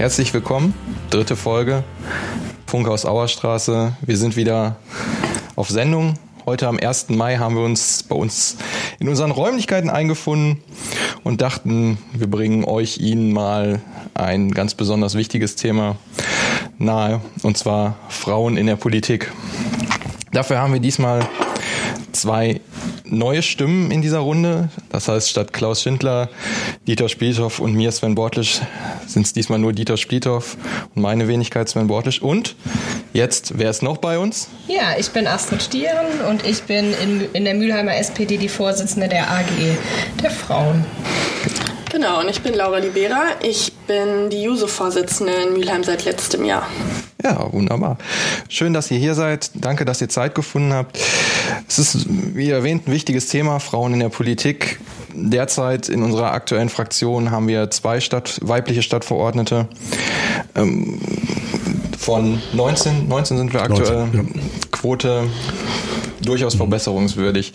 Herzlich willkommen, dritte Folge, Funkhaus Auerstraße. Wir sind wieder auf Sendung. Heute am 1. Mai haben wir uns bei uns in unseren Räumlichkeiten eingefunden und dachten, wir bringen euch Ihnen mal ein ganz besonders wichtiges Thema nahe, und zwar Frauen in der Politik. Dafür haben wir diesmal zwei neue Stimmen in dieser Runde. Das heißt, statt Klaus Schindler, Dieter Spliethoff und mir, Sven Bortlisch, sind es diesmal nur Dieter Spliethoff und meine Wenigkeit Sven Bortlisch. Und jetzt, wer ist noch bei uns? Ja, ich bin Astrid Stieren und ich bin in, in der Mülheimer SPD die Vorsitzende der AG der Frauen. Genau, und ich bin Laura Libera. Ich bin die JUSO-Vorsitzende in Mülheim seit letztem Jahr. Ja, wunderbar. Schön, dass ihr hier seid. Danke, dass ihr Zeit gefunden habt. Es ist, wie erwähnt, ein wichtiges Thema, Frauen in der Politik. Derzeit in unserer aktuellen Fraktion haben wir zwei Stadt, weibliche Stadtverordnete. Ähm, von 19, 19 sind wir aktuell. 19, ja. Quote durchaus verbesserungswürdig.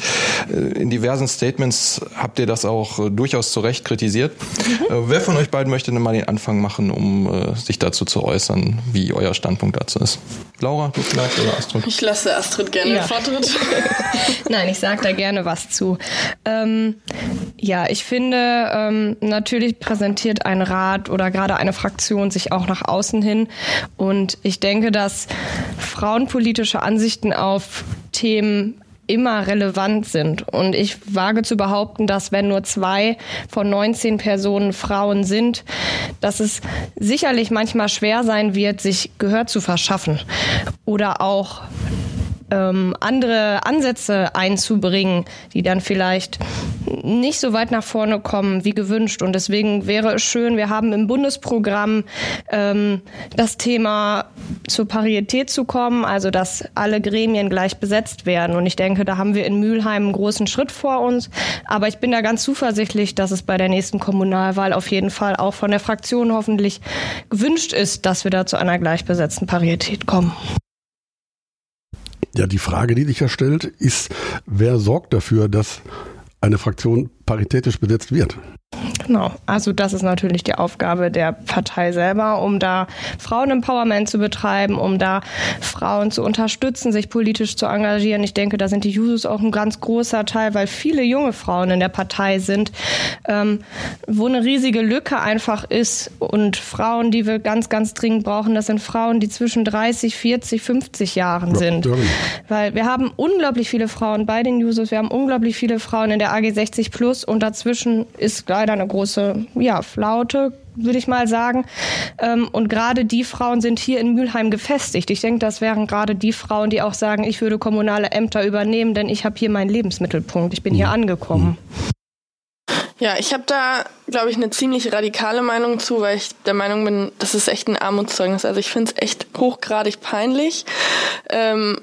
Äh, in diversen Statements habt ihr das auch äh, durchaus zu Recht kritisiert. Mhm. Wer von euch beiden möchte denn mal den Anfang machen, um sich dazu zu äußern, wie euer Standpunkt dazu ist? Laura, du vielleicht oder Astrid? Ich lasse Astrid gerne ja. Vortritt. Nein, ich sage da gerne was zu. Ähm, ja, ich finde, ähm, natürlich präsentiert ein Rat oder gerade eine Fraktion sich auch nach außen hin. Und ich denke, dass frauenpolitische Ansichten auf Themen immer relevant sind. Und ich wage zu behaupten, dass wenn nur zwei von 19 Personen Frauen sind, dass es sicherlich manchmal schwer sein wird, sich Gehör zu verschaffen oder auch ähm, andere Ansätze einzubringen, die dann vielleicht nicht so weit nach vorne kommen wie gewünscht. Und deswegen wäre es schön, wir haben im Bundesprogramm ähm, das Thema zur Parität zu kommen, also dass alle Gremien gleich besetzt werden. Und ich denke, da haben wir in Mülheim einen großen Schritt vor uns. Aber ich bin da ganz zuversichtlich, dass es bei der nächsten Kommunalwahl auf jeden Fall auch von der Fraktion hoffentlich gewünscht ist, dass wir da zu einer gleichbesetzten Parität kommen. Ja, die Frage, die sich ja stellt, ist, wer sorgt dafür, dass eine Fraktion paritätisch besetzt wird? Genau, also das ist natürlich die Aufgabe der Partei selber, um da Frauen-Empowerment zu betreiben, um da Frauen zu unterstützen, sich politisch zu engagieren. Ich denke, da sind die Jusos auch ein ganz großer Teil, weil viele junge Frauen in der Partei sind, ähm, wo eine riesige Lücke einfach ist. Und Frauen, die wir ganz, ganz dringend brauchen, das sind Frauen, die zwischen 30, 40, 50 Jahren ja, sind. Weil wir haben unglaublich viele Frauen bei den Jusos, wir haben unglaublich viele Frauen in der AG 60 Plus und dazwischen ist leider eine große ja, Flaute, würde ich mal sagen. Ähm, und gerade die Frauen sind hier in Mülheim gefestigt. Ich denke, das wären gerade die Frauen, die auch sagen, ich würde kommunale Ämter übernehmen, denn ich habe hier meinen Lebensmittelpunkt. Ich bin hier mhm. angekommen. Ja, ich habe da, glaube ich, eine ziemlich radikale Meinung zu, weil ich der Meinung bin, das ist echt ein Armutszeugnis. Also ich finde es echt hochgradig peinlich. Ähm,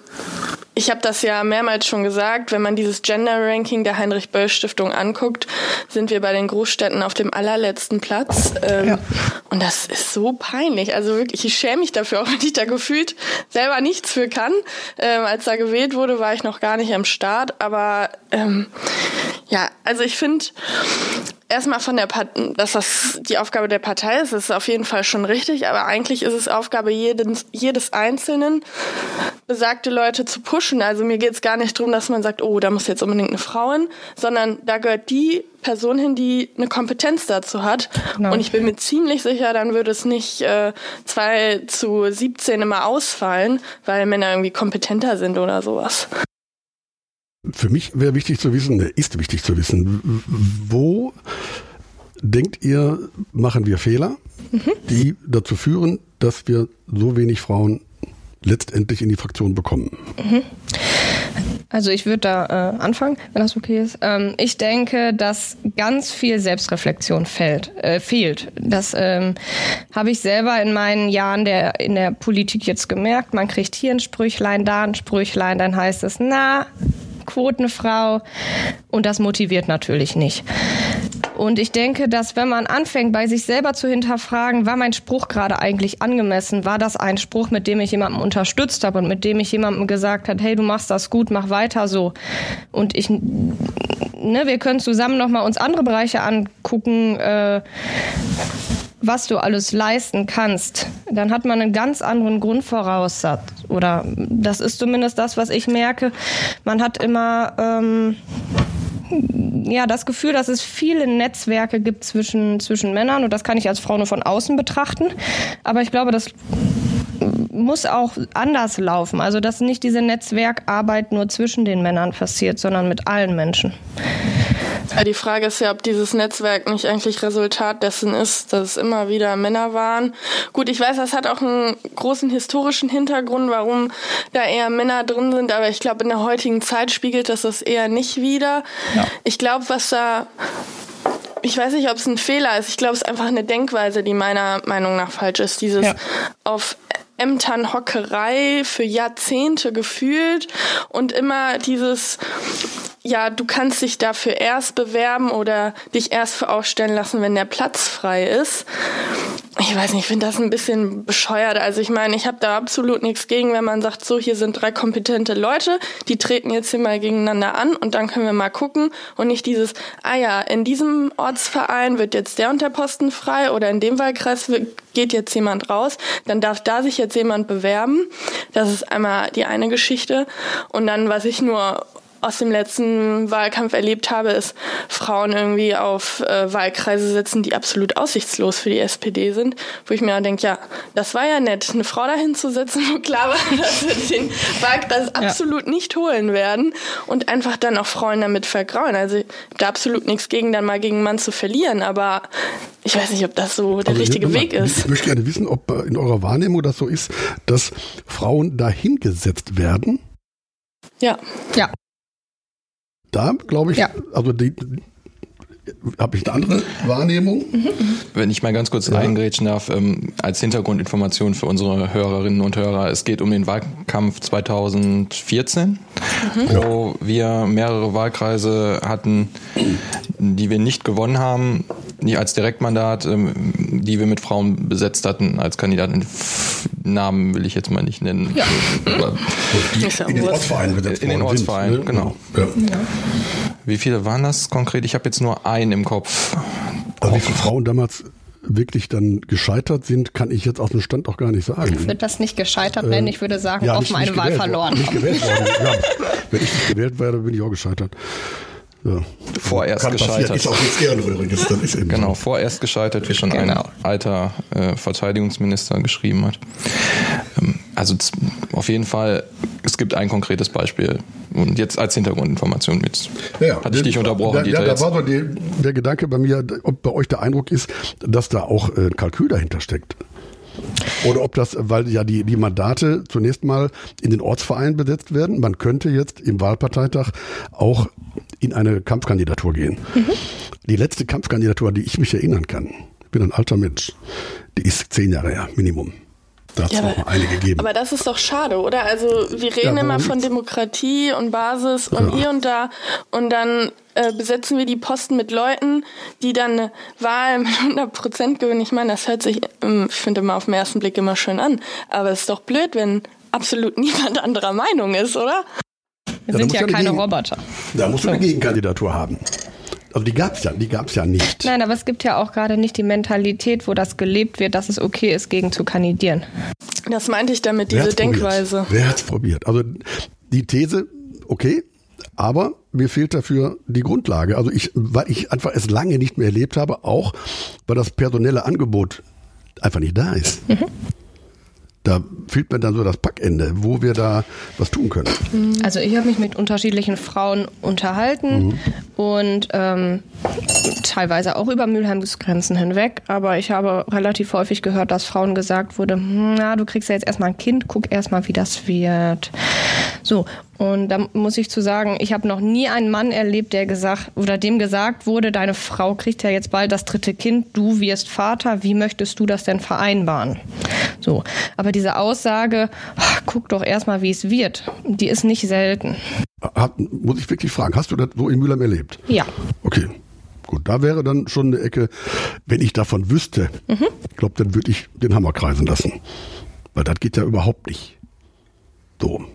ich habe das ja mehrmals schon gesagt, wenn man dieses Gender-Ranking der Heinrich-Böll-Stiftung anguckt, sind wir bei den Großstädten auf dem allerletzten Platz. Ähm, ja. Und das ist so peinlich. Also wirklich, ich schäme mich dafür, auch wenn ich da gefühlt selber nichts für kann. Ähm, als da gewählt wurde, war ich noch gar nicht am Start. Aber ähm, ja, also ich finde, erstmal von der Part dass das die Aufgabe der Partei ist, ist auf jeden Fall schon richtig, aber eigentlich ist es Aufgabe jedes, jedes Einzelnen, besagte Leute zu pushen. Also mir geht es gar nicht darum, dass man sagt, oh, da muss jetzt unbedingt eine Frau hin, sondern da gehört die Person hin, die eine Kompetenz dazu hat. Genau. Und ich bin mir ziemlich sicher, dann würde es nicht äh, 2 zu 17 immer ausfallen, weil Männer irgendwie kompetenter sind oder sowas. Für mich wäre wichtig zu wissen, ist wichtig zu wissen, wo denkt ihr, machen wir Fehler, mhm. die dazu führen, dass wir so wenig Frauen letztendlich in die Fraktion bekommen? Mhm. Also ich würde da äh, anfangen, wenn das okay ist. Ähm, ich denke, dass ganz viel Selbstreflexion fällt, äh, fehlt. Das ähm, habe ich selber in meinen Jahren der, in der Politik jetzt gemerkt. Man kriegt hier ein Sprüchlein, da ein Sprüchlein, dann heißt es, na, Quotenfrau und das motiviert natürlich nicht. Und ich denke, dass wenn man anfängt, bei sich selber zu hinterfragen, war mein Spruch gerade eigentlich angemessen? War das ein Spruch, mit dem ich jemanden unterstützt habe und mit dem ich jemandem gesagt habe, hey, du machst das gut, mach weiter so. Und ich, ne, wir können zusammen nochmal uns andere Bereiche angucken. Äh, was du alles leisten kannst, dann hat man einen ganz anderen Grundvoraussatz. Oder das ist zumindest das, was ich merke. Man hat immer ähm, ja das Gefühl, dass es viele Netzwerke gibt zwischen, zwischen Männern und das kann ich als Frau nur von außen betrachten. Aber ich glaube, das muss auch anders laufen. Also dass nicht diese Netzwerkarbeit nur zwischen den Männern passiert, sondern mit allen Menschen. Die Frage ist ja, ob dieses Netzwerk nicht eigentlich Resultat dessen ist, dass es immer wieder Männer waren. Gut, ich weiß, das hat auch einen großen historischen Hintergrund, warum da eher Männer drin sind, aber ich glaube, in der heutigen Zeit spiegelt das das eher nicht wieder. Ja. Ich glaube, was da ich weiß nicht, ob es ein Fehler ist. Ich glaube, es ist einfach eine Denkweise, die meiner Meinung nach falsch ist. Dieses ja. auf Ämternhockerei für Jahrzehnte gefühlt und immer dieses ja, du kannst dich dafür erst bewerben oder dich erst für aufstellen lassen, wenn der Platz frei ist. Ich weiß nicht, ich finde das ein bisschen bescheuert. Also ich meine, ich habe da absolut nichts gegen, wenn man sagt, so, hier sind drei kompetente Leute, die treten jetzt hier mal gegeneinander an und dann können wir mal gucken und nicht dieses, ah ja, in diesem Ortsverein wird jetzt der und der Posten frei oder in dem Wahlkreis geht jetzt jemand raus, dann darf da sich jetzt jemand bewerben. Das ist einmal die eine Geschichte. Und dann, was ich nur aus dem letzten Wahlkampf erlebt habe, ist Frauen irgendwie auf äh, Wahlkreise sitzen, die absolut aussichtslos für die SPD sind, wo ich mir dann denke, ja, das war ja nett, eine Frau dahin zu setzen, wo klar war, dass wir den Wahlkreis ja. absolut nicht holen werden und einfach dann auch Frauen damit vergrauen. Also ich habe da absolut nichts gegen, dann mal gegen einen Mann zu verlieren, aber ich weiß nicht, ob das so der also richtige mal, Weg ist. Ich möchte gerne wissen, ob in eurer Wahrnehmung das so ist, dass Frauen dahingesetzt werden. Ja. Ja da glaube ich, ja. also die, habe ich eine andere Wahrnehmung. Wenn ich mal ganz kurz ja. eingrätschen darf, ähm, als Hintergrundinformation für unsere Hörerinnen und Hörer, es geht um den Wahlkampf 2014, mhm. wo wir mehrere Wahlkreise hatten, die wir nicht gewonnen haben, nicht als Direktmandat, ähm, die wir mit Frauen besetzt hatten als Kandidaten. Namen will ich jetzt mal nicht nennen. Ja. in den Ortsvereinen besetzt In den Ortsvereinen, ne? genau. Ja. Wie viele waren das konkret? Ich habe jetzt nur einen im Kopf. Also wie viele Frauen damals wirklich dann gescheitert sind, kann ich jetzt aus dem Stand auch gar nicht sagen. Ich würde das nicht gescheitert nennen, ich würde sagen, ja, offen eine Wahl verloren. Nicht gewählt worden. Ja, wenn ich nicht gewählt werde, bin ich auch gescheitert. Ja. Vorerst Kann gescheitert. Ist auch nichts Ehrenrühriges, dann ist eben Genau, vorerst gescheitert, wie schon genau. ein alter äh, Verteidigungsminister geschrieben hat. Ähm, also auf jeden Fall, es gibt ein konkretes Beispiel. Und jetzt als Hintergrundinformation mit. Ja, hatte ich dich unterbrochen, Ja, da war so die, der Gedanke bei mir, ob bei euch der Eindruck ist, dass da auch ein äh, Kalkül dahinter steckt. Oder ob das, weil ja die, die Mandate zunächst mal in den Ortsvereinen besetzt werden. Man könnte jetzt im Wahlparteitag auch in eine Kampfkandidatur gehen. Mhm. Die letzte Kampfkandidatur, die ich mich erinnern kann, ich bin ein alter Mensch, die ist zehn Jahre her, Minimum. Da hat es ja, noch mal eine gegeben. Aber das ist doch schade, oder? Also wir reden ja, immer von Demokratie und Basis und ja. hier und da und dann äh, besetzen wir die Posten mit Leuten, die dann eine Wahl mit 100 Prozent gewinnen. Ich meine, das hört sich, ähm, ich finde immer auf den ersten Blick immer schön an. Aber es ist doch blöd, wenn absolut niemand anderer Meinung ist, oder? Wir sind ja keine Roboter. Da musst du eine Gegenkandidatur haben. Also die gab es ja, die gab's ja nicht. Nein, aber es gibt ja auch gerade nicht die Mentalität, wo das gelebt wird, dass es okay ist, gegen zu kandidieren. Das meinte ich damit, diese Denkweise. Probiert? Wer hat's probiert? Also die These, okay, aber mir fehlt dafür die Grundlage. Also ich, weil ich einfach es lange nicht mehr erlebt habe, auch weil das personelle Angebot einfach nicht da ist. Mhm da fehlt mir dann so das Packende, wo wir da was tun können. Also ich habe mich mit unterschiedlichen Frauen unterhalten mhm. und ähm, teilweise auch über Mülheims Grenzen hinweg, aber ich habe relativ häufig gehört, dass Frauen gesagt wurde, hm, na, du kriegst ja jetzt erstmal ein Kind, guck erstmal, wie das wird. So, und da muss ich zu sagen, ich habe noch nie einen Mann erlebt, der gesagt oder dem gesagt wurde, deine Frau kriegt ja jetzt bald das dritte Kind, du wirst Vater, wie möchtest du das denn vereinbaren? So, aber diese Aussage, ach, guck doch erstmal, wie es wird, die ist nicht selten. Hat, muss ich wirklich fragen, hast du das so in Mülheim erlebt? Ja. Okay. Gut, da wäre dann schon eine Ecke, wenn ich davon wüsste, mhm. ich glaube, dann würde ich den Hammer kreisen lassen. Weil das geht ja überhaupt nicht. So.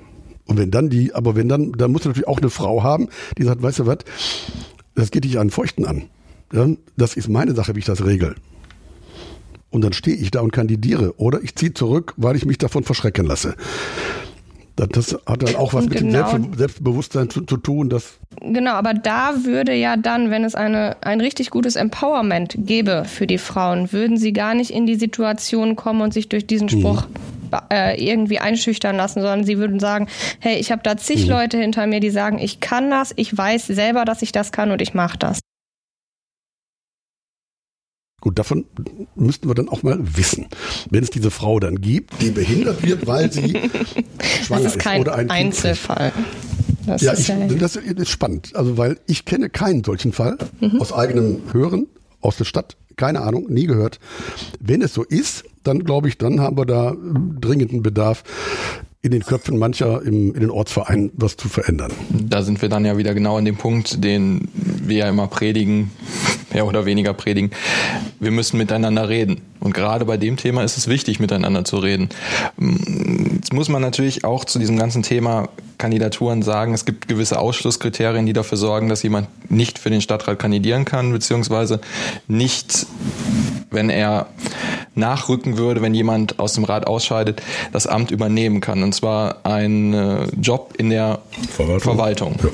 Und wenn dann die, aber wenn dann, dann muss natürlich auch eine Frau haben, die sagt, weißt du was, das geht dich an Feuchten an. Ja, das ist meine Sache, wie ich das regel. und dann stehe ich da und kandidiere. Oder ich ziehe zurück, weil ich mich davon verschrecken lasse. Das hat dann auch was mit genau. dem Selbstbewusstsein zu, zu, tun. Dass genau, aber da würde ja dann, wenn es eine, ein richtig gutes Empowerment gäbe für die Frauen, würden sie gar nicht in die Situation kommen und sich durch diesen Spruch mhm. äh, irgendwie einschüchtern lassen, sondern sie würden sagen, hey, ich habe da zig mhm. Leute hinter mir, die sagen, ich kann das, ich weiß selber, dass ich das kann und ich mache das. Gut, davon müssten wir dann auch mal wissen. Wenn es diese Frau dann gibt, die behindert wird, weil sie schwanger das ist, kein oder ein Einzelfall. Das ja, ist ich, das ist spannend. Also, weil ich kenne keinen solchen Fall mhm. aus eigenem Hören aus der Stadt. Keine Ahnung, nie gehört. Wenn es so ist, dann glaube ich, dann haben wir da dringenden Bedarf, in den Köpfen mancher im, in den Ortsvereinen was zu verändern. Da sind wir dann ja wieder genau an dem Punkt, den wir ja immer predigen, mehr oder weniger predigen. Wir müssen miteinander reden. Und gerade bei dem Thema ist es wichtig, miteinander zu reden. Jetzt muss man natürlich auch zu diesem ganzen Thema Kandidaturen sagen, es gibt gewisse Ausschlusskriterien, die dafür sorgen, dass jemand nicht für den Stadtrat kandidieren kann, beziehungsweise nicht, wenn er nachrücken würde, wenn jemand aus dem Rat ausscheidet, das Amt übernehmen kann. Und zwar ein äh, Job in der Verwaltung. Verwaltung. Ja.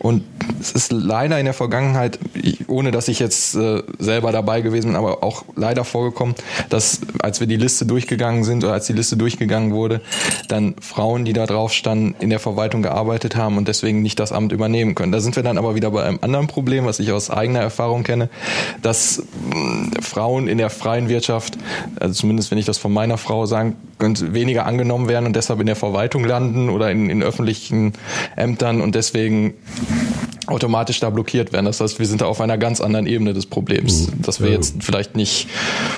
Und es ist leider in der Vergangenheit, ohne dass ich jetzt äh, selber dabei gewesen bin, aber auch leider vorgekommen, dass als wir die Liste durchgegangen sind oder als die Liste durchgegangen wurde, dann Frauen, die da drauf standen, in der Verwaltung gearbeitet haben und deswegen nicht das Amt übernehmen können. Da sind wir dann aber wieder bei einem anderen Problem, was ich aus eigener Erfahrung kenne, dass äh, Frauen in der freien Wirtschaft, also zumindest wenn ich das von meiner Frau sagen könnte, weniger angenommen werden und deshalb in der Verwaltung landen oder in, in öffentlichen Ämtern und deswegen automatisch da blockiert werden. Das heißt, wir sind da auf einer ganz anderen Ebene des Problems, mhm. dass wir jetzt vielleicht nicht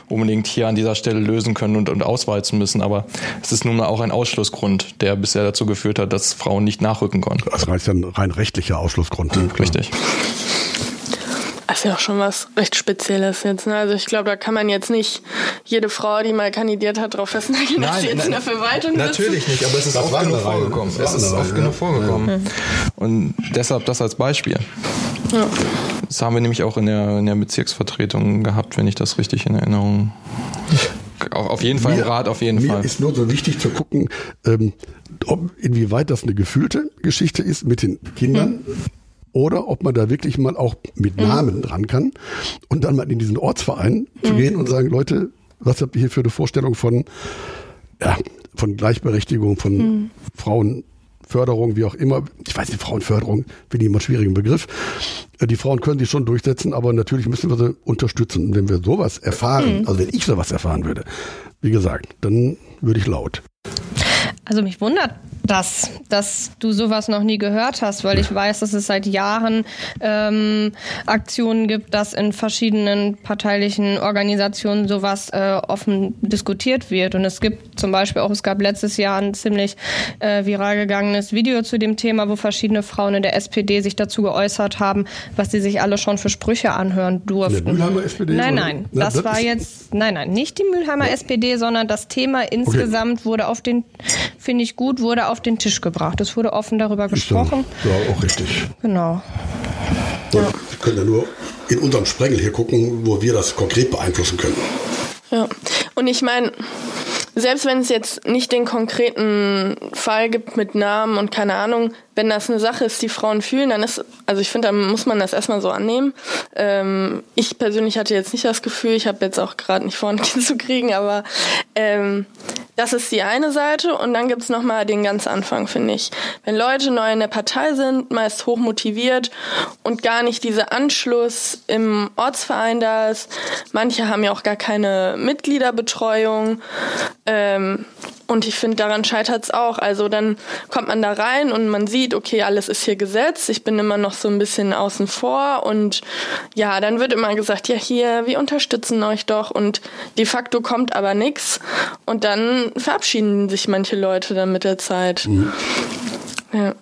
unbedingt hier an dieser Stelle lösen können und, und ausweizen müssen, aber es ist nun mal auch ein Ausschlussgrund, der bisher dazu geführt hat, dass Frauen nicht nachrücken konnten. Das heißt ja ein rein rechtlicher Ausschlussgrund. Mhm, richtig. Das ist ja auch schon was recht Spezielles jetzt. Ne? Also ich glaube, da kann man jetzt nicht jede Frau, die mal kandidiert hat, darauf festnageln, dass sie jetzt nein, in der Verwaltung Natürlich nicht, aber es ist oft genug vorgekommen. Es ist oft genug vorgekommen. Und deshalb das als Beispiel. Ja. Das haben wir nämlich auch in der, in der Bezirksvertretung gehabt, wenn ich das richtig in Erinnerung auf jeden Fall mir, Rat, auf jeden mir Fall. Mir ist nur so wichtig zu gucken, ähm, ob, inwieweit das eine gefühlte Geschichte ist mit den Kindern. Hm oder ob man da wirklich mal auch mit mhm. Namen mhm. dran kann und dann mal in diesen Ortsverein mhm. zu gehen und sagen, Leute, was habt ihr hier für eine Vorstellung von, ja, von Gleichberechtigung, von mhm. Frauenförderung, wie auch immer. Ich weiß nicht, Frauenförderung finde ich immer einen schwierigen Begriff. Äh, die Frauen können sich schon durchsetzen, aber natürlich müssen wir sie unterstützen. Und wenn wir sowas erfahren, mhm. also wenn ich sowas erfahren würde, wie gesagt, dann würde ich laut. Also mich wundert das, dass du sowas noch nie gehört hast, weil ich weiß, dass es seit Jahren ähm, Aktionen gibt, dass in verschiedenen parteilichen Organisationen sowas äh, offen diskutiert wird. Und es gibt zum Beispiel auch, es gab letztes Jahr ein ziemlich äh, viral gegangenes Video zu dem Thema, wo verschiedene Frauen in der SPD sich dazu geäußert haben, was sie sich alle schon für Sprüche anhören durften. Der Mülheimer SPD? Nein, nein, Na, das, das, war jetzt, nein, nein, nicht die Mülheimer ja. SPD, sondern das Thema insgesamt okay. wurde auf den, finde ich gut, wurde auf den Tisch gebracht. Es wurde offen darüber gesprochen. Ja, auch richtig. Genau. Ja. Wir können ja nur in unserem Sprengel hier gucken, wo wir das konkret beeinflussen können. Ja, und ich meine, selbst wenn es jetzt nicht den konkreten Fall gibt mit Namen und keine Ahnung, wenn das eine Sache ist, die Frauen fühlen, dann ist, also ich finde, da muss man das erstmal so annehmen. Ähm, ich persönlich hatte jetzt nicht das Gefühl, ich habe jetzt auch gerade nicht vor, ein Kind zu kriegen, aber ähm, das ist die eine Seite und dann gibt's nochmal den ganz Anfang, finde ich. Wenn Leute neu in der Partei sind, meist hoch motiviert und gar nicht dieser Anschluss im Ortsverein da ist, manche haben ja auch gar keine Mitgliederbetreuung, ähm, und ich finde, daran scheitert es auch. Also dann kommt man da rein und man sieht, okay, alles ist hier gesetzt. Ich bin immer noch so ein bisschen außen vor. Und ja, dann wird immer gesagt, ja, hier, wir unterstützen euch doch. Und de facto kommt aber nichts. Und dann verabschieden sich manche Leute dann mit der Zeit. Mhm. Ja.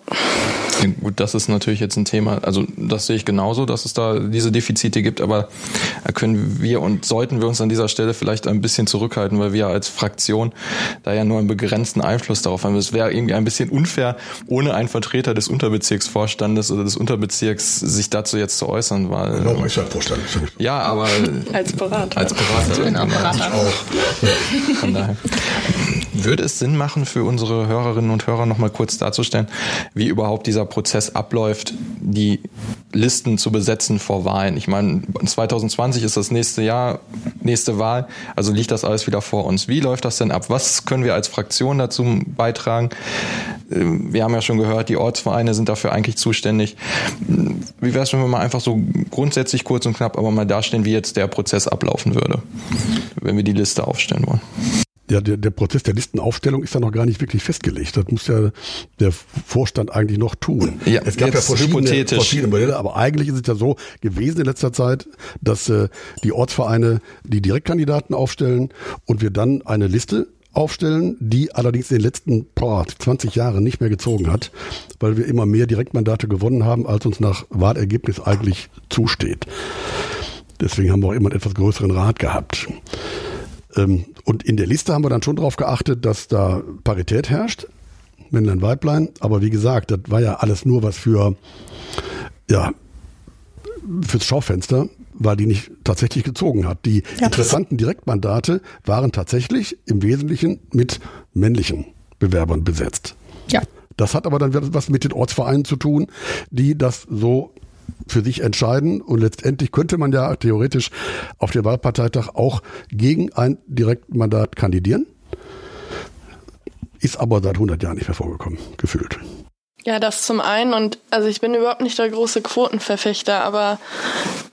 Ja, gut, das ist natürlich jetzt ein Thema, also das sehe ich genauso, dass es da diese Defizite gibt, aber da können wir und sollten wir uns an dieser Stelle vielleicht ein bisschen zurückhalten, weil wir als Fraktion da ja nur einen begrenzten Einfluss darauf haben. Es wäre irgendwie ein bisschen unfair, ohne einen Vertreter des Unterbezirksvorstandes oder des Unterbezirks sich dazu jetzt zu äußern, weil. Genau, ich Vorstand. Ja, aber. Als Berater. Als Berater. Genau, Berater. Auch. Von daher. Würde es Sinn machen für unsere Hörerinnen und Hörer nochmal kurz darzustellen, wie überhaupt dieser Prozess abläuft, die Listen zu besetzen vor Wahlen? Ich meine, 2020 ist das nächste Jahr, nächste Wahl, also liegt das alles wieder vor uns. Wie läuft das denn ab? Was können wir als Fraktion dazu beitragen? Ähm, wir haben ja schon gehört, die Ortsvereine sind dafür eigentlich zuständig. Wie wäre es, wenn wir mal einfach so grundsätzlich kurz und knapp aber mal dastehen, wie jetzt der Prozess ablaufen würde, wenn wir die Liste aufstellen wollen? Ja, der, der Prozess der Listenaufstellung ist ja noch gar nicht wirklich festgelegt. Das muss ja der Vorstand eigentlich noch tun. Ja, es gab ja verschiedene, verschiedene Modelle, aber eigentlich ist es ja so gewesen in letzter Zeit, dass äh, die Ortsvereine die Direktkandidaten aufstellen und wir dann eine Liste aufstellen, die allerdings in den letzten boah, 20 Jahren nicht mehr gezogen hat, weil wir immer mehr Direktmandate gewonnen haben, als uns nach Wahlergebnis eigentlich zusteht. Deswegen haben wir auch immer einen etwas größeren Rat gehabt. Ähm, und in der Liste haben wir dann schon darauf geachtet, dass da Parität herrscht, Männlein, Weiblein. Aber wie gesagt, das war ja alles nur was für, ja, fürs Schaufenster, weil die nicht tatsächlich gezogen hat. Die Ja. interessanten Direktmandate waren tatsächlich im Wesentlichen mit männlichen Bewerbern besetzt. Ja. Das hat aber dann was mit den Ortsvereinen zu tun, die das so für sich entscheiden. Und letztendlich könnte man ja theoretisch auf dem Wahlparteitag auch gegen ein Direktmandat kandidieren. Ist aber seit 100 Jahren nicht mehr vorgekommen, gefühlt. Ja, das zum einen und also ich bin überhaupt nicht der große Quotenverfechter, aber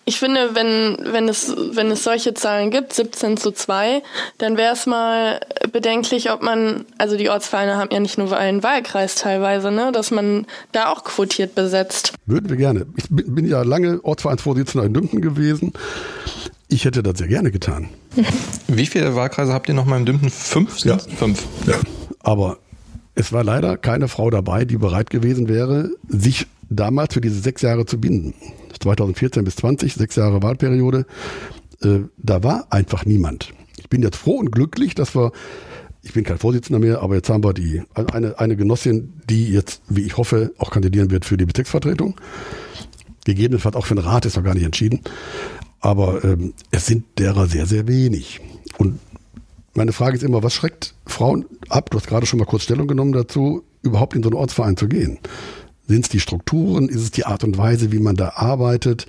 ich finde, wenn, wenn es, wenn es solche Zahlen gibt, 17 zu 2, dann wäre es mal bedenklich, ob man, also die Ortsvereine haben ja nicht nur einen Wahlkreis teilweise, ne, dass man da auch quotiert besetzt. Würden wir gerne. Ich bin, ja lange Ortsvereinsvorsitzender in Dümpen gewesen. Ich hätte das sehr gerne getan. Wie viele Wahlkreise habt ihr noch mal im Dümpen? Fünf? Ja. Fünf. Ja. Aber es war leider keine Frau dabei, die bereit gewesen wäre, sich damals für diese sechs Jahre zu binden. 2014 bis 20, sechs Jahre Wahlperiode. Äh, da war einfach niemand. Ich bin jetzt froh und glücklich, dass wir, ich bin kein Vorsitzender mehr, aber jetzt haben wir die, eine, eine Genossin, die jetzt, wie ich hoffe, auch kandidieren wird für die Bezirksvertretung. Gegebenenfalls auch für den Rat ist noch gar nicht entschieden. Aber ähm, es sind derer sehr, sehr wenig. Und meine Frage ist immer, was schreckt Frauen ab? Du hast gerade schon mal kurz Stellung genommen dazu, überhaupt in so einen Ortsverein zu gehen. Sind es die Strukturen? Ist es die Art und Weise, wie man da arbeitet?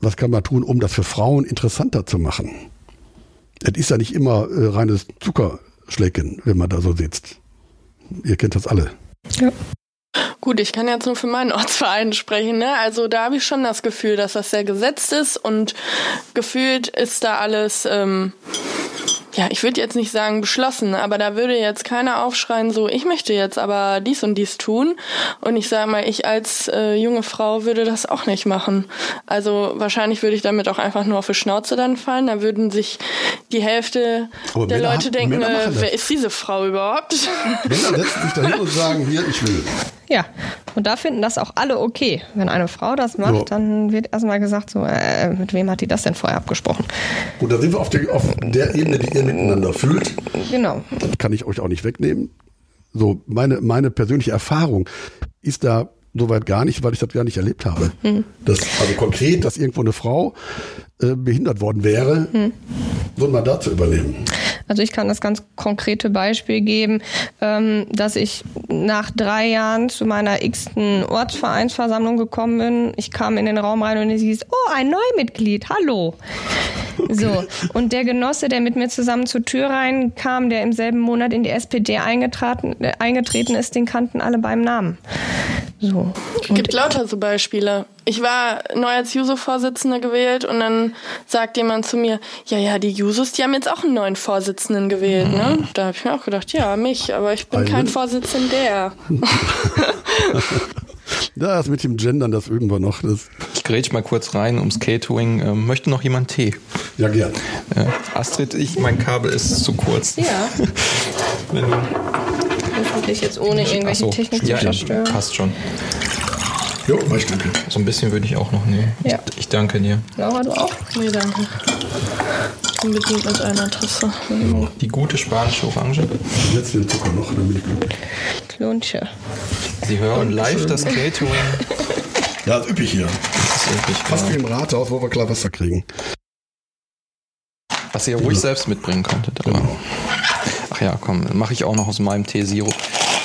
Was kann man tun, um das für Frauen interessanter zu machen? Es ist ja nicht immer äh, reines Zuckerschlecken, wenn man da so sitzt. Ihr kennt das alle. Ja. Gut, ich kann jetzt nur für meinen Ortsverein sprechen. Ne? Also da habe ich schon das Gefühl, dass das sehr gesetzt ist und gefühlt ist da alles, ähm, ja, ich würde jetzt nicht sagen beschlossen, aber da würde jetzt keiner aufschreien, so, ich möchte jetzt aber dies und dies tun. Und ich sage mal, ich als äh, junge Frau würde das auch nicht machen. Also wahrscheinlich würde ich damit auch einfach nur auf die Schnauze dann fallen. Da würden sich die Hälfte Aber der Männer Leute haben- denken, äh, wer ist diese Frau überhaupt? Männer setzen sich dahin und sagen, hier, ich will. Ja, und da finden das auch alle okay. Wenn eine Frau das macht, So. dann wird erstmal gesagt, so, äh, mit wem hat die das denn vorher abgesprochen? Und da sind wir auf der, auf der Ebene, die ihr miteinander fühlt. Genau. Das kann ich euch auch nicht wegnehmen. So, meine, meine persönliche Erfahrung ist da soweit gar nicht, weil ich das gar nicht erlebt habe. Das, also konkret, dass irgendwo eine Frau äh, behindert worden wäre, so ein Mandat zu übernehmen. Also ich kann das ganz konkrete Beispiel geben, ähm, dass ich nach drei Jahren zu meiner x-ten Ortsvereinsversammlung gekommen bin. Ich kam in den Raum rein und es hieß, oh, ein Neumitglied, hallo. So, und der Genosse, der mit mir zusammen zur Tür reinkam, der im selben Monat in die SPD eingetreten, äh, eingetreten ist, den kannten alle beim Namen. So. Es gibt lauter so Beispiele. Ich war neu als Juso-Vorsitzende gewählt und dann sagt jemand zu mir, ja, ja, die Jusos, die haben jetzt auch einen neuen Vorsitzenden gewählt, ne? Da habe ich mir auch gedacht, ja, mich, aber ich bin Einen? kein Vorsitzender. Das mit dem Gendern, das üben wir noch. Das, Ich grätsch mal kurz rein ums Catering. Ähm, möchte noch jemand Tee? ja, gern. Äh, Astrid, ich, mein Kabel ist zu kurz. Ja. Wenn du, ordentlich jetzt ohne irgendwelche so. Technik ja, zu zerstören. passt schon. Jo, ich danke. So ein bisschen würde ich auch noch nehmen. Ja. Ich, ich danke dir. Laura, du auch? Nee, danke. Unbedingt mit einer Tasse. Die gute spanische Orange. Jetzt den Zucker noch, dann bin ich glücklich. Klunche. Sie hören live das Catering. Ja, ist üppig hier. Das ist wirklich, Fast wie ja. im Rathaus, wo wir klar Wasser kriegen. Was ihr ruhig selbst mitbringen könntet. Aber. Genau. Ach ja, komm, dann mache ich auch noch aus meinem Tee-Sirup.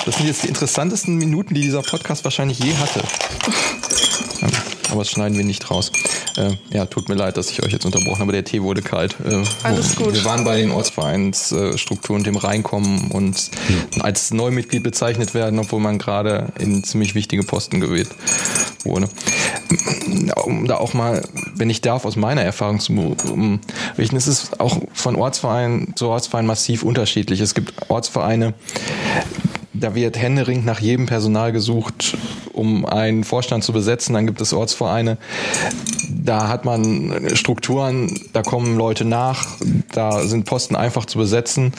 Das sind jetzt die interessantesten Minuten, die dieser Podcast wahrscheinlich je hatte. Ähm, Aber das schneiden wir nicht raus. Äh, ja, tut mir leid, dass ich euch jetzt unterbrochen habe. Der Tee wurde kalt. Äh, Alles gut. Wir waren bei den Ortsvereinsstrukturen, dem Reinkommen und als Neumitglied bezeichnet werden, obwohl man gerade in ziemlich wichtige Posten gewählt wurde. Um da auch mal, wenn ich darf, aus meiner Erfahrung zu um, richten, ist es auch von Ortsverein zu Ortsverein massiv unterschiedlich. Es gibt Ortsvereine, da wird händeringend nach jedem Personal gesucht, um einen Vorstand zu besetzen. Dann gibt es Ortsvereine, da hat man Strukturen, da kommen Leute nach, da sind Posten einfach zu besetzen.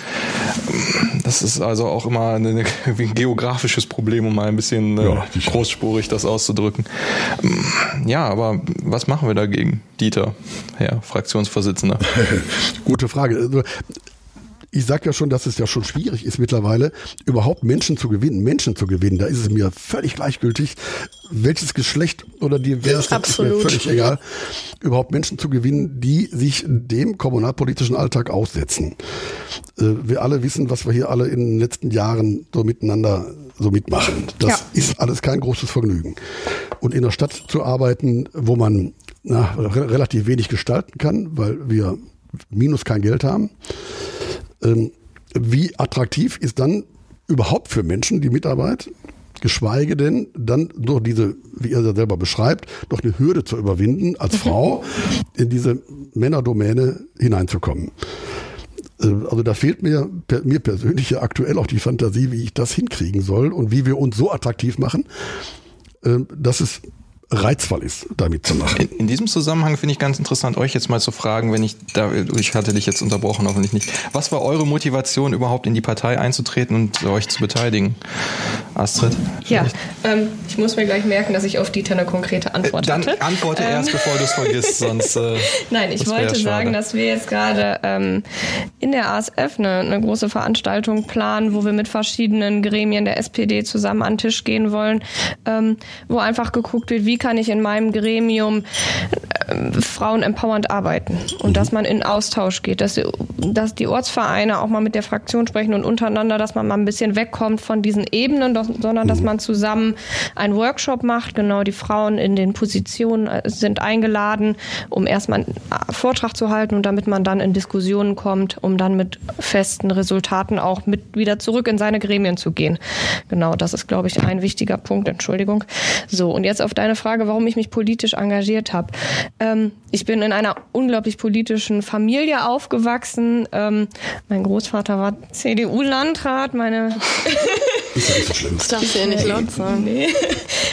Das ist also auch immer eine, ein geografisches Problem, um mal ein bisschen äh, Ja, großspurig das auszudrücken. Ja, aber was machen wir dagegen, Dieter, Herr Fraktionsvorsitzender? Gute Frage. Ich sag ja schon, dass es ja schon schwierig ist mittlerweile, überhaupt Menschen zu gewinnen, Menschen zu gewinnen. Da ist es mir völlig gleichgültig, welches Geschlecht oder divers, das ist mir Absolut. völlig egal, überhaupt Menschen zu gewinnen, die sich dem kommunalpolitischen Alltag aussetzen. Äh, Wir alle wissen, was wir hier alle in den letzten Jahren so miteinander so mitmachen. Das Ja. ist alles kein großes Vergnügen. Und in der Stadt zu arbeiten, wo man na, re relativ wenig gestalten kann, weil wir minus kein Geld haben, ähm, wie attraktiv ist dann überhaupt für Menschen die Mitarbeit? Geschweige denn, dann durch diese, wie er selber beschreibt, doch eine Hürde zu überwinden, als Frau in diese Männerdomäne hineinzukommen. Äh, Also da fehlt mir, mir persönlich ja aktuell auch die Fantasie, wie ich das hinkriegen soll und wie wir uns so attraktiv machen, äh, dass es reizvoll ist, damit zu machen. In, in diesem Zusammenhang finde ich ganz interessant, euch jetzt mal zu fragen, wenn ich da, ich hatte dich jetzt unterbrochen, hoffentlich nicht. Was war eure Motivation, überhaupt in die Partei einzutreten und euch zu beteiligen? Astrid? Ja, ähm, ich muss mir gleich merken, dass ich auf Dieter eine konkrete Antwort Dann hatte. antworte Ähm, erst, bevor du es vergisst, sonst. Äh, Nein, ich wollte ja sagen, dass wir jetzt gerade ähm, in der ASF eine, eine große Veranstaltung planen, wo wir mit verschiedenen Gremien der SPD zusammen an den Tisch gehen wollen, ähm, wo einfach geguckt wird, wie kann ich in meinem Gremium ähm, Frauen empowernd arbeiten und dass man in Austausch geht, dass die, dass die Ortsvereine auch mal mit der Fraktion sprechen und untereinander, dass man mal ein bisschen wegkommt von diesen Ebenen, doch, sondern dass man zusammen einen Workshop macht. Genau, die Frauen in den Positionen äh, sind eingeladen, um erstmal einen äh, Vortrag zu halten und damit man dann in Diskussionen kommt, um dann mit festen Resultaten auch mit wieder zurück in seine Gremien zu gehen. Genau, das ist, glaube ich, ein wichtiger Punkt. Entschuldigung. So, und jetzt auf deine Frage, warum ich mich politisch engagiert habe. Ähm, ich bin in einer unglaublich politischen Familie aufgewachsen. Ähm, mein Großvater war CDU-Landrat, meine Ist ja nicht so schlimm. Das darfst du ja nicht laut sagen. Nee.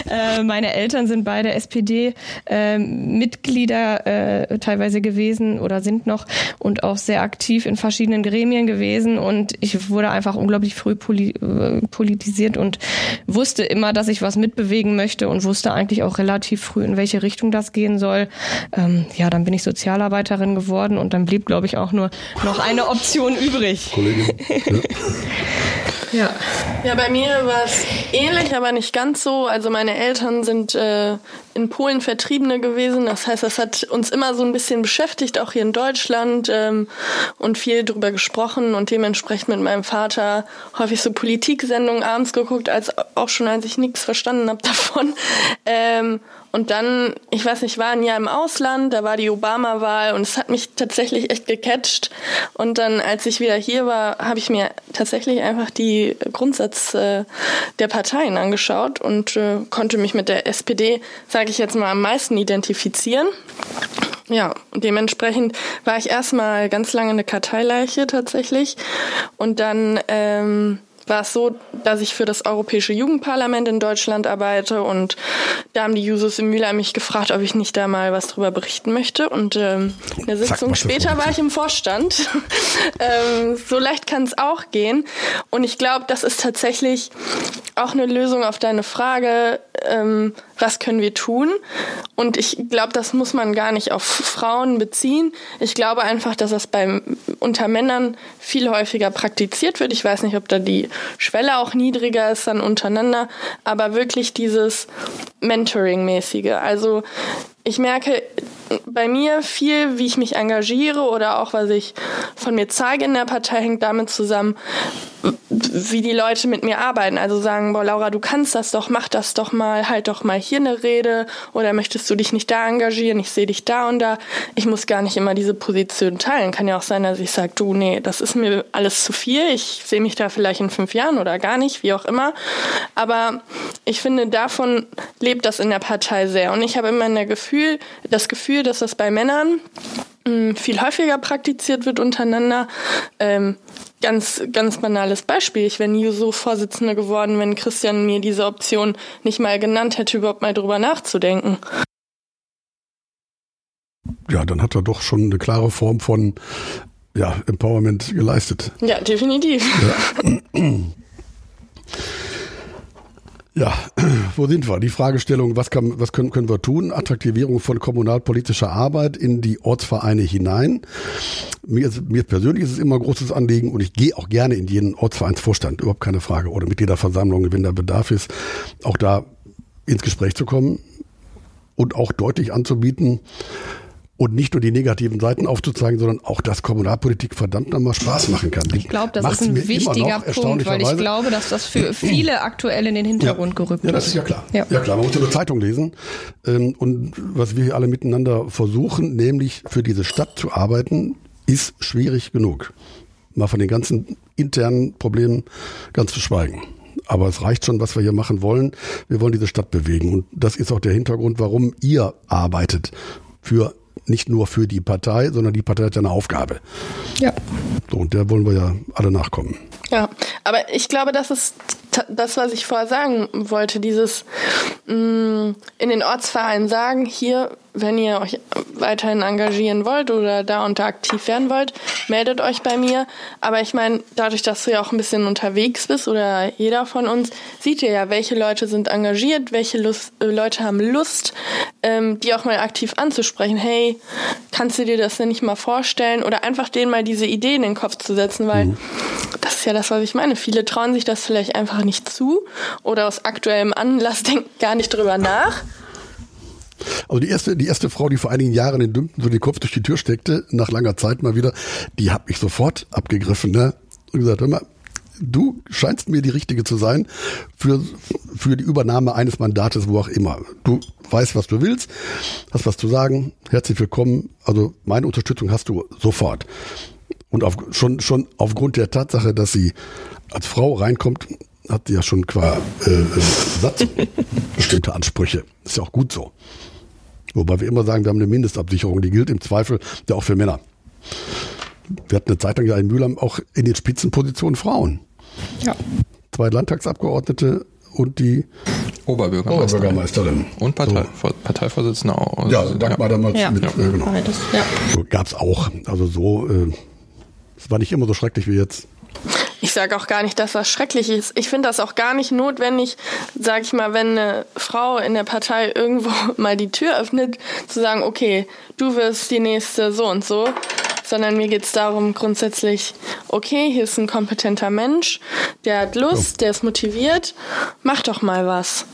äh, meine Eltern sind beide SPD-Mitglieder äh, teilweise gewesen oder sind noch und auch sehr aktiv in verschiedenen Gremien gewesen. Und ich wurde einfach unglaublich früh poli äh, politisiert und wusste immer, dass ich was mitbewegen möchte und wusste eigentlich auch relativ früh, in welche Richtung das gehen soll. Ähm, ja, dann bin ich Sozialarbeiterin geworden und dann blieb, glaube ich, auch nur noch eine Option übrig. Kollegin. Ja. Ja. Ja, bei mir war es ähnlich, aber nicht ganz so. Also meine Eltern sind äh, in Polen Vertriebene gewesen. Das heißt, das hat uns immer so ein bisschen beschäftigt, auch hier in Deutschland ähm, und viel drüber gesprochen und dementsprechend mit meinem Vater häufig so Politiksendungen abends geguckt, als auch schon als ich nichts verstanden habe davon. Ähm, und dann, ich weiß nicht, war ein Jahr im Ausland, da war die Obama-Wahl und es hat mich tatsächlich echt gecatcht. Und dann, als ich wieder hier war, habe ich mir tatsächlich einfach die Grundsatz äh, der Parteien angeschaut und äh, konnte mich mit der SPD, sage ich jetzt mal, am meisten identifizieren. Ja, und dementsprechend war ich erstmal ganz lange eine Karteileiche tatsächlich. Und dann ähm, war es so, dass ich für das Europäische Jugendparlament in Deutschland arbeite und da haben die Jusos in Mühlheim mich gefragt, ob ich nicht da mal was drüber berichten möchte. Und ähm, in der Sitzung später war ich im Vorstand. ähm, so leicht kann es auch gehen. Und ich glaube, das ist tatsächlich auch eine Lösung auf deine Frage, ähm, was können wir tun? Und ich glaube, das muss man gar nicht auf Frauen beziehen. Ich glaube einfach, dass das beim, unter Männern viel häufiger praktiziert wird. Ich weiß nicht, ob da die Schwelle auch niedriger ist dann untereinander, aber wirklich dieses Mentoring-mäßige. Also ich merke bei mir viel, wie ich mich engagiere oder auch was ich von mir zeige in der Partei, hängt damit zusammen, wie die Leute mit mir arbeiten. Also sagen, boah, Laura, du kannst das doch, mach das doch mal, halt doch mal hier eine Rede oder möchtest du dich nicht da engagieren? Ich sehe dich da und da. Ich muss gar nicht immer diese Position teilen. Kann ja auch sein, dass ich sage, du, nee, das ist mir alles zu viel. Ich sehe mich da vielleicht in fünf Jahren oder gar nicht, wie auch immer. Aber ich finde, davon lebt das in der Partei sehr. Und ich habe immer Gefühl, das Gefühl, dass das bei Männern viel häufiger praktiziert wird untereinander. Ähm, ganz, ganz banales Beispiel. Ich wäre nie so Vorsitzende geworden, wenn Christian mir diese Option nicht mal genannt hätte, überhaupt mal drüber nachzudenken. Ja, dann hat er doch schon eine klare Form von ja, Empowerment geleistet. Ja, definitiv. Ja. Ja, wo sind wir? Die Fragestellung, was, kann, was können, können wir tun? Attraktivierung von kommunalpolitischer Arbeit in die Ortsvereine hinein. Mir, ist, mir persönlich ist es immer ein großes Anliegen und ich gehe auch gerne in jeden Ortsvereinsvorstand, überhaupt keine Frage, oder Mitgliederversammlung, wenn da Bedarf ist, auch da ins Gespräch zu kommen und auch deutlich anzubieten, und nicht nur die negativen Seiten aufzuzeigen, sondern auch, dass Kommunalpolitik verdammt nochmal Spaß machen kann. Ich glaube, das ist ein wichtiger Punkt, weil ich glaube, dass das für viele aktuell in den Hintergrund gerückt ist. Ja, das ist ja klar. Ja, ja klar, man muss ja nur Zeitung lesen. Ähm, und was wir hier alle miteinander versuchen, nämlich für diese Stadt zu arbeiten, ist schwierig genug. Mal von den ganzen internen Problemen ganz zu schweigen. Aber es reicht schon, was wir hier machen wollen. Wir wollen diese Stadt bewegen. Und das ist auch der Hintergrund, warum ihr arbeitet für nicht nur für die Partei, sondern die Partei hat ja eine Aufgabe. Ja. So, und der wollen wir ja alle nachkommen. Ja, aber ich glaube, das ist das, was ich vorher sagen wollte, dieses mh, mm, in den Ortsvereinen sagen, hier, wenn ihr euch weiterhin engagieren wollt oder da und da aktiv werden wollt, meldet euch bei mir. Aber ich meine, dadurch, dass du ja auch ein bisschen unterwegs bist oder jeder von uns, sieht ihr ja, welche Leute sind engagiert, welche Lust, äh, Leute haben Lust, ähm, die auch mal aktiv anzusprechen. Hey, kannst du dir das denn nicht mal vorstellen? Oder einfach denen mal diese Idee in den Kopf zu setzen, weil mhm. das ist ja das, was ich meine. Viele trauen sich das vielleicht einfach nicht zu oder aus aktuellem Anlass denken gar nicht drüber nach. Also die erste, die erste Frau, die vor einigen Jahren den Dümpten so den Kopf durch die Tür steckte, nach langer Zeit mal wieder, die hat mich sofort abgegriffen, ne? Und gesagt, hör mal, du scheinst mir die Richtige zu sein für, für die Übernahme eines Mandates, wo auch immer. Du weißt, was du willst, hast was zu sagen, herzlich willkommen. Also meine Unterstützung hast du sofort. Und auf, schon, schon aufgrund der Tatsache, dass sie als Frau reinkommt, hat ja schon qua äh, äh, Satz bestimmte Ansprüche. Ist ja auch gut so. Wobei wir immer sagen, wir haben eine Mindestabsicherung, die gilt im Zweifel ja auch für Männer. Wir hatten eine Zeit lang ja in Mühlheim auch in den Spitzenpositionen Frauen. Ja. Zwei Landtagsabgeordnete und die Oberbürgermeisterin. Oberbürgermeisterin. Und Partei, so. Parteivorsitzende auch. Ja, also Dagmar ja. damals ja. mit, ja. Äh, genau. Ja. So, Gab es auch. Also so, äh, es war nicht immer so schrecklich wie jetzt. Ich sage auch gar nicht, dass das schrecklich ist. Ich finde das auch gar nicht notwendig, sage ich mal, wenn eine Frau in der Partei irgendwo mal die Tür öffnet, zu sagen, okay, du wirst die nächste so und so, sondern mir geht es darum grundsätzlich, okay, hier ist ein kompetenter Mensch, der hat Lust, der ist motiviert, mach doch mal was.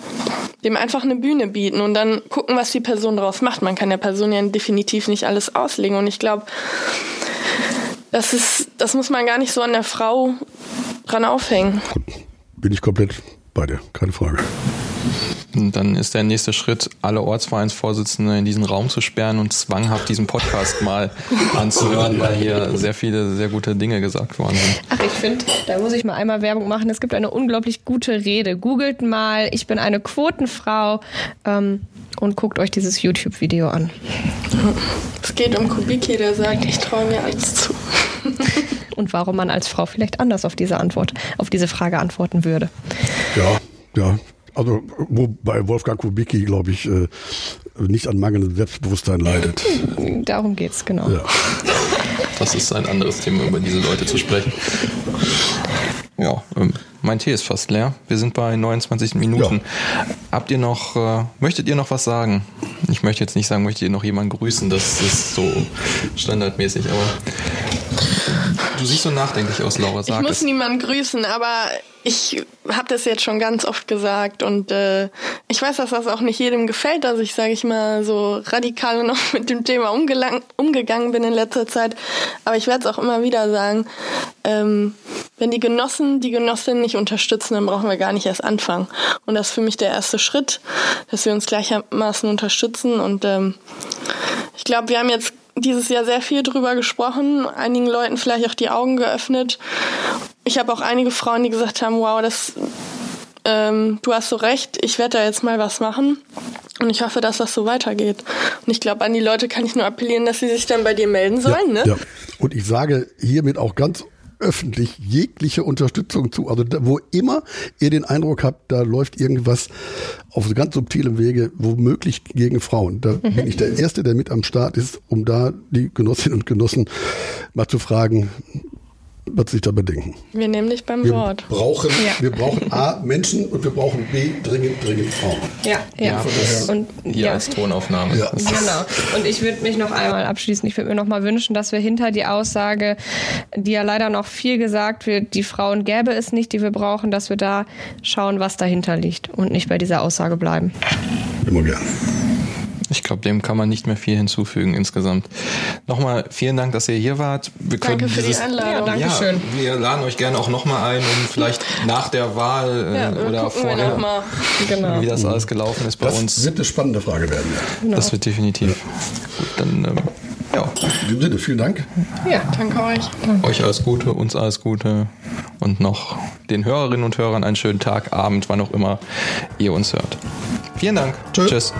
Dem einfach eine Bühne bieten und dann gucken, was die Person daraus macht. Man kann der Person ja definitiv nicht alles auslegen und ich glaube, das ist, das muss man gar nicht so an der Frau dran aufhängen. Bin ich komplett bei dir, keine Frage. Und dann ist der nächste Schritt, alle Ortsvereinsvorsitzende in diesen Raum zu sperren und zwanghaft diesen Podcast mal anzuhören, weil hier sehr viele sehr gute Dinge gesagt worden sind. Ach, ich finde, da muss ich mal einmal Werbung machen. Es gibt eine unglaublich gute Rede. Googelt mal, ich bin eine Quotenfrau ähm, und guckt euch dieses YouTube-Video an. Es geht um Kubicki, der sagt, ich traue mir alles zu. und warum man als Frau vielleicht anders auf diese Antwort, auf diese Frage antworten würde. Ja, ja. Also, wo bei Wolfgang Kubicki, glaube ich, äh, nicht an mangelndem Selbstbewusstsein leidet. Darum geht's, genau. Ja. Das ist ein anderes Thema, über diese Leute zu sprechen. Ja, ähm, mein Tee ist fast leer. Wir sind bei 29 Minuten. Ja. Habt ihr noch, äh, möchtet ihr noch was sagen? Ich möchte jetzt nicht sagen, möchtet ihr noch jemanden grüßen, das ist so standardmäßig, aber du siehst so nachdenklich aus, Laura. Sag ich muss es. niemanden grüßen, aber ich habe das jetzt schon ganz oft gesagt und äh, ich weiß, dass das auch nicht jedem gefällt, dass ich, sage ich mal, so radikal noch mit dem Thema umgegangen bin in letzter Zeit. Aber ich werde es auch immer wieder sagen, ähm, wenn die Genossen die Genossinnen nicht unterstützen, dann brauchen wir gar nicht erst anfangen. Und das ist für mich der erste Schritt, dass wir uns gleichermaßen unterstützen. Und ähm, ich glaube, wir haben jetzt dieses Jahr sehr viel drüber gesprochen, einigen Leuten vielleicht auch die Augen geöffnet. Ich habe auch einige Frauen, die gesagt haben, wow, das, ähm, du hast so recht, ich werde da jetzt mal was machen. Und ich hoffe, dass das so weitergeht. Und ich glaube, an die Leute kann ich nur appellieren, dass sie sich dann bei dir melden sollen. Ja, ne? ja. Und ich sage hiermit auch ganz öffentlich jegliche Unterstützung zu. Also da, wo immer ihr den Eindruck habt, da läuft irgendwas auf ganz subtilem Wege, womöglich gegen Frauen. Da bin ich der Erste, der mit am Start ist, um da die Genossinnen und Genossen mal zu fragen, was sich da bedenken. Wir nehmen dich beim wir Wort. Brauchen, ja. Wir brauchen A, Menschen und wir brauchen B, dringend, dringend Frauen. Ja, ja. ja und, hier ja. als Tonaufnahme. Ja. Genau. Und ich würde mich noch einmal abschließen. Ich würde mir noch mal wünschen, dass wir hinter die Aussage, die ja leider noch viel gesagt wird, die Frauen gäbe es nicht, die wir brauchen, dass wir da schauen, was dahinter liegt und nicht bei dieser Aussage bleiben. Immer gern. Ich glaube, dem kann man nicht mehr viel hinzufügen insgesamt. Nochmal vielen Dank, dass ihr hier wart. Wir danke für dieses, die Einladung. Ja, Dankeschön. Ja, wir laden euch gerne auch nochmal ein, um vielleicht nach der Wahl äh, ja, oder vorher, genau. wie das alles gelaufen ist bei das uns. Das wird eine spannende Frage werden. Genau. Das wird definitiv. Ja. Gut, dann ähm, ja. In dem Sinne, vielen Dank. Ja, danke euch. Euch alles Gute, uns alles Gute und noch den Hörerinnen und Hörern einen schönen Tag, Abend, wann auch immer ihr uns hört. Vielen Dank. Tschüss. Tschüss.